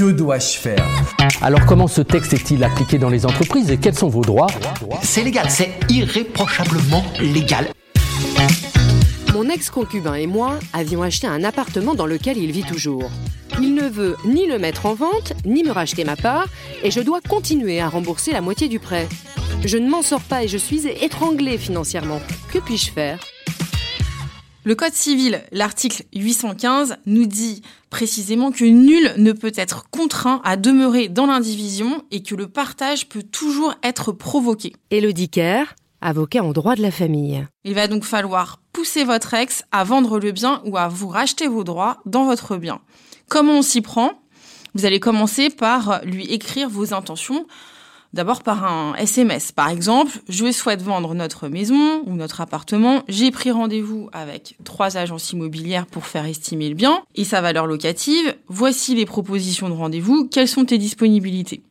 Que dois-je faire Alors comment ce texte est-il appliqué dans les entreprises et quels sont vos droits C'est légal, c'est irréprochablement légal. Mon ex-concubin et moi avions acheté un appartement dans lequel il vit toujours. Il ne veut ni le mettre en vente, ni me racheter ma part, et je dois continuer à rembourser la moitié du prêt. Je ne m'en sors pas et je suis étranglée financièrement. Que puis-je faire? Le Code civil, l'article 815, nous dit précisément que nul ne peut être contraint à demeurer dans l'indivision et que le partage peut toujours être provoqué. Elodie Kerr, avocat en droit de la famille. Il va donc falloir pousser votre ex à vendre le bien ou à vous racheter vos droits dans votre bien. Comment on s'y prend? Vous allez commencer par lui écrire vos intentions. D'abord par un SMS. Par exemple, je souhaite vendre notre maison ou notre appartement. J'ai pris rendez-vous avec trois agences immobilières pour faire estimer le bien et sa valeur locative. Voici les propositions de rendez-vous. Quelles sont tes disponibilités?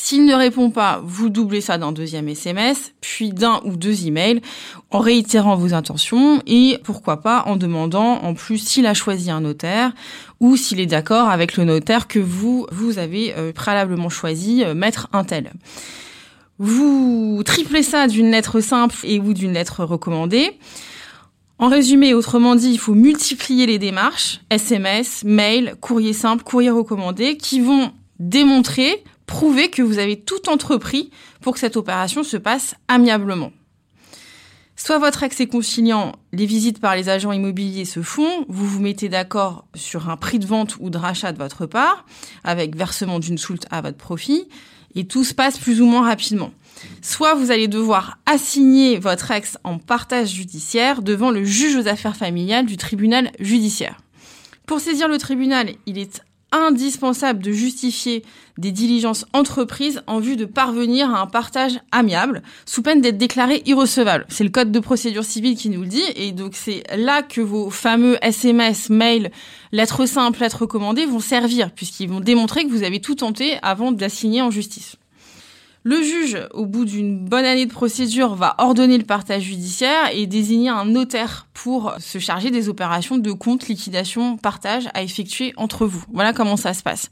S'il ne répond pas, vous doublez ça d'un deuxième SMS, puis d'un ou deux emails, en réitérant vos intentions et pourquoi pas en demandant en plus s'il a choisi un notaire ou s'il est d'accord avec le notaire que vous, vous avez euh, préalablement choisi, euh, mettre un tel. Vous triplez ça d'une lettre simple et ou d'une lettre recommandée. En résumé, autrement dit, il faut multiplier les démarches, SMS, mail, courrier simple, courrier recommandé, qui vont démontrer prouver que vous avez tout entrepris pour que cette opération se passe amiablement. Soit votre ex est conciliant, les visites par les agents immobiliers se font, vous vous mettez d'accord sur un prix de vente ou de rachat de votre part, avec versement d'une soulte à votre profit, et tout se passe plus ou moins rapidement. Soit vous allez devoir assigner votre ex en partage judiciaire devant le juge aux affaires familiales du tribunal judiciaire. Pour saisir le tribunal, il est indispensable de justifier des diligences entreprises en vue de parvenir à un partage amiable, sous peine d'être déclaré irrecevable. C'est le code de procédure civile qui nous le dit, et donc c'est là que vos fameux SMS, mails, lettres simples, lettres recommandées vont servir, puisqu'ils vont démontrer que vous avez tout tenté avant d'assigner en justice. Le juge, au bout d'une bonne année de procédure, va ordonner le partage judiciaire et désigner un notaire pour se charger des opérations de compte, liquidation, partage à effectuer entre vous. Voilà comment ça se passe.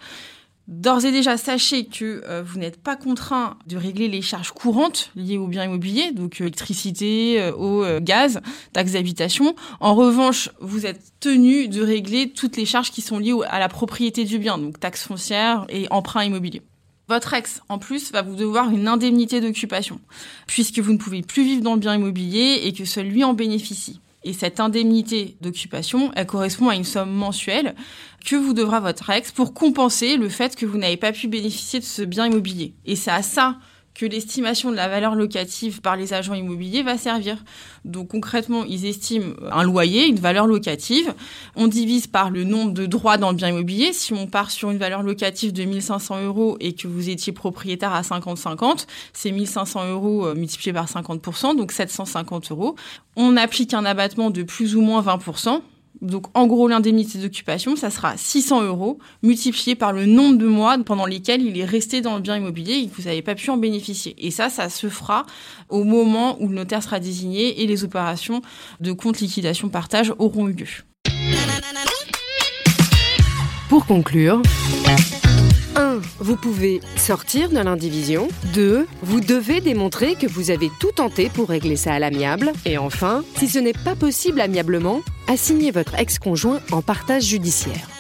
D'ores et déjà, sachez que euh, vous n'êtes pas contraint de régler les charges courantes liées aux biens immobiliers, donc euh, électricité, euh, eau, gaz, taxes d'habitation. En revanche, vous êtes tenu de régler toutes les charges qui sont liées à la propriété du bien, donc taxes foncières et emprunts immobiliers. Votre ex, en plus, va vous devoir une indemnité d'occupation, puisque vous ne pouvez plus vivre dans le bien immobilier et que seul lui en bénéficie. Et cette indemnité d'occupation, elle correspond à une somme mensuelle que vous devra votre ex pour compenser le fait que vous n'avez pas pu bénéficier de ce bien immobilier. Et c'est à ça que l'estimation de la valeur locative par les agents immobiliers va servir. Donc concrètement, ils estiment un loyer, une valeur locative. On divise par le nombre de droits dans le bien immobilier. Si on part sur une valeur locative de 1500 euros et que vous étiez propriétaire à 50-50, c'est 1500 euros euh, multiplié par 50%, donc 750 euros. On applique un abattement de plus ou moins 20%. Donc, en gros, l'indemnité d'occupation, ça sera 600 euros multiplié par le nombre de mois pendant lesquels il est resté dans le bien immobilier et que vous n'avez pas pu en bénéficier. Et ça, ça se fera au moment où le notaire sera désigné et les opérations de compte liquidation partage auront eu lieu. Pour conclure, 1. Vous pouvez sortir de l'indivision. 2. Vous devez démontrer que vous avez tout tenté pour régler ça à l'amiable. Et enfin, si ce n'est pas possible amiablement, assignez votre ex-conjoint en partage judiciaire.